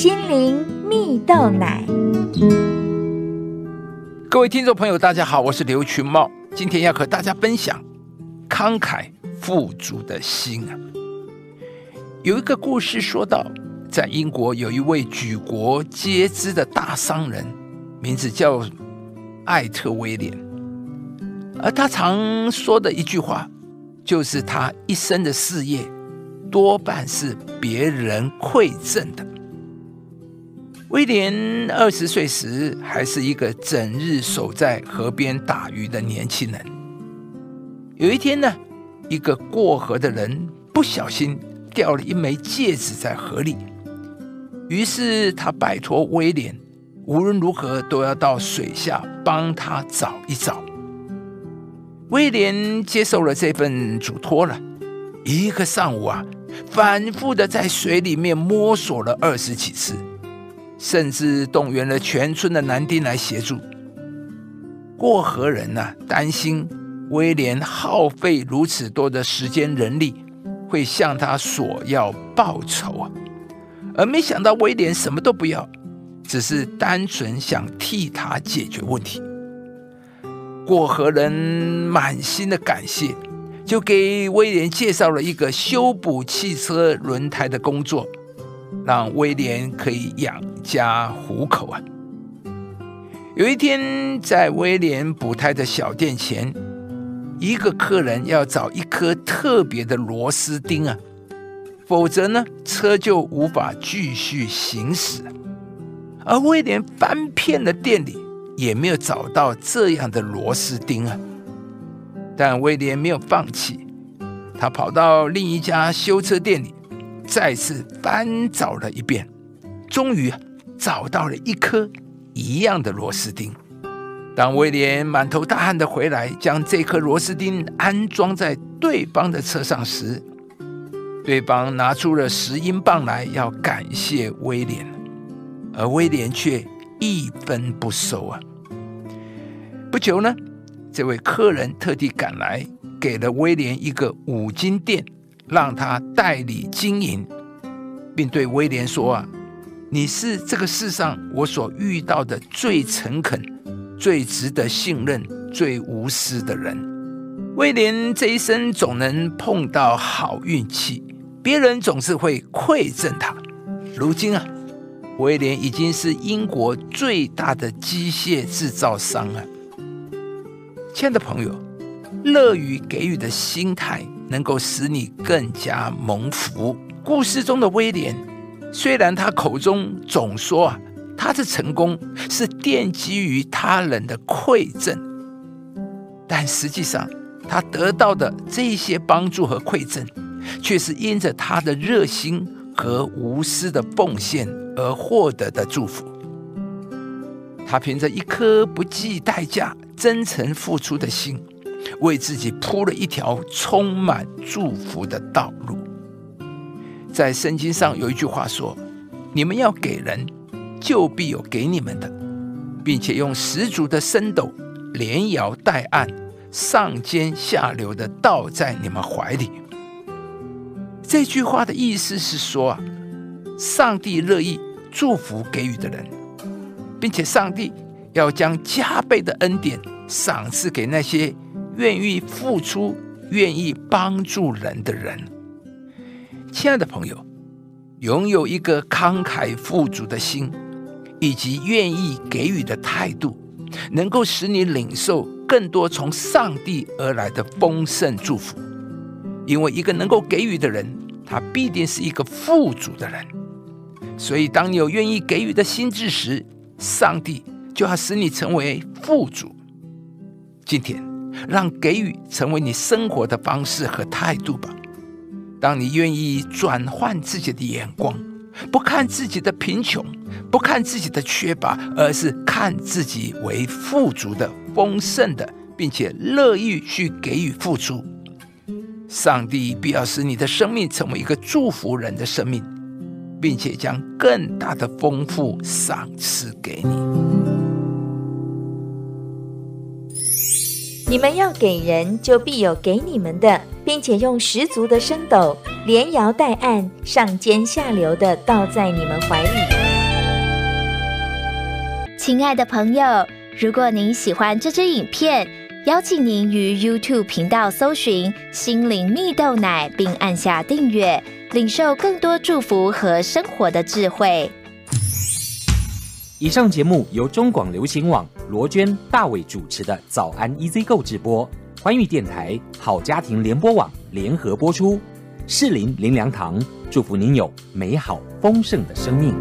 心灵蜜豆奶。各位听众朋友，大家好，我是刘群茂，今天要和大家分享慷慨富足的心啊。有一个故事说到，在英国有一位举国皆知的大商人，名字叫艾特威廉，而他常说的一句话，就是他一生的事业多半是别人馈赠的。威廉二十岁时，还是一个整日守在河边打鱼的年轻人。有一天呢，一个过河的人不小心掉了一枚戒指在河里，于是他拜托威廉，无论如何都要到水下帮他找一找。威廉接受了这份嘱托了，一个上午啊，反复的在水里面摸索了二十几次。甚至动员了全村的男丁来协助。过河人呢，担心威廉耗费如此多的时间人力，会向他索要报酬啊，而没想到威廉什么都不要，只是单纯想替他解决问题。过河人满心的感谢，就给威廉介绍了一个修补汽车轮胎的工作。让威廉可以养家糊口啊！有一天，在威廉补胎的小店前，一个客人要找一颗特别的螺丝钉啊，否则呢，车就无法继续行驶。而威廉翻遍了店里，也没有找到这样的螺丝钉啊。但威廉没有放弃，他跑到另一家修车店里。再次翻找了一遍，终于找到了一颗一样的螺丝钉。当威廉满头大汗的回来，将这颗螺丝钉安装在对方的车上时，对方拿出了十英镑来要感谢威廉，而威廉却一分不收啊！不久呢，这位客人特地赶来，给了威廉一个五金店。让他代理经营，并对威廉说：“啊，你是这个世上我所遇到的最诚恳、最值得信任、最无私的人。”威廉这一生总能碰到好运气，别人总是会馈赠他。如今啊，威廉已经是英国最大的机械制造商了。亲爱的朋友，乐于给予的心态。能够使你更加蒙福。故事中的威廉，虽然他口中总说啊，他的成功是奠基于他人的馈赠，但实际上他得到的这些帮助和馈赠，却是因着他的热心和无私的奉献而获得的祝福。他凭着一颗不计代价、真诚付出的心。为自己铺了一条充满祝福的道路。在圣经上有一句话说：“你们要给人，就必有给你们的，并且用十足的升斗，连摇带按，上尖下流的倒在你们怀里。”这句话的意思是说啊，上帝乐意祝福给予的人，并且上帝要将加倍的恩典赏赐给那些。愿意付出、愿意帮助人的人，亲爱的朋友，拥有一个慷慨富足的心，以及愿意给予的态度，能够使你领受更多从上帝而来的丰盛祝福。因为一个能够给予的人，他必定是一个富足的人。所以，当你有愿意给予的心智时，上帝就要使你成为富足。今天。让给予成为你生活的方式和态度吧。当你愿意转换自己的眼光，不看自己的贫穷，不看自己的缺乏，而是看自己为富足的、丰盛的，并且乐意去给予付出，上帝必要使你的生命成为一个祝福人的生命，并且将更大的丰富赏赐给你。你们要给人，就必有给你们的，并且用十足的升斗，连摇带按，上尖下流的倒在你们怀里。亲爱的朋友，如果您喜欢这支影片，邀请您于 YouTube 频道搜寻“心灵蜜豆奶”，并按下订阅，领受更多祝福和生活的智慧。以上节目由中广流行网罗娟、大伟主持的《早安 EZ 购》直播，欢迎电台、好家庭联播网联合播出。适林林良堂祝福您有美好丰盛的生命。